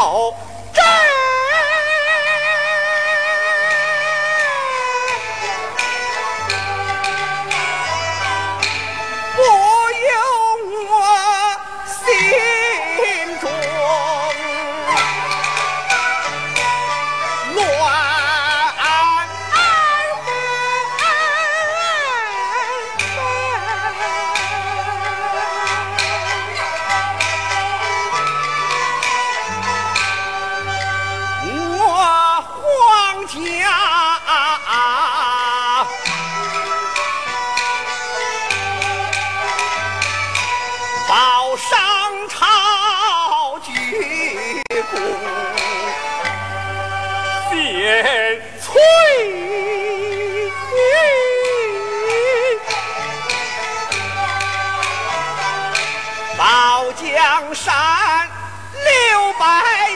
好到江山六百。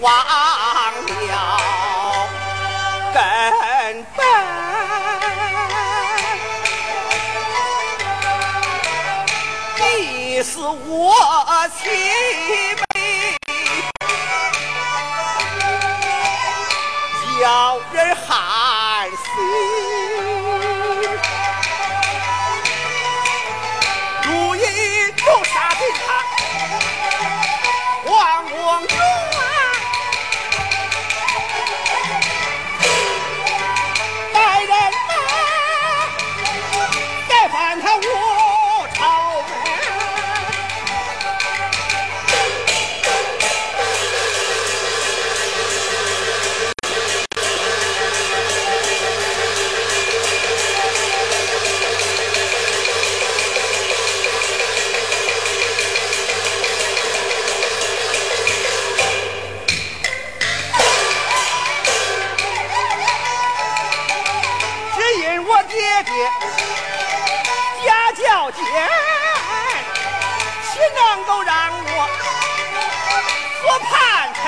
忘了根本。你是我亲妹，叫人喊。爹爹家教严，岂能够让我做叛臣？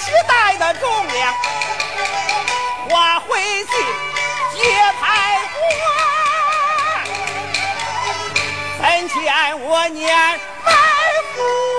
时代的重量，我回去接开官。门前我念白虎。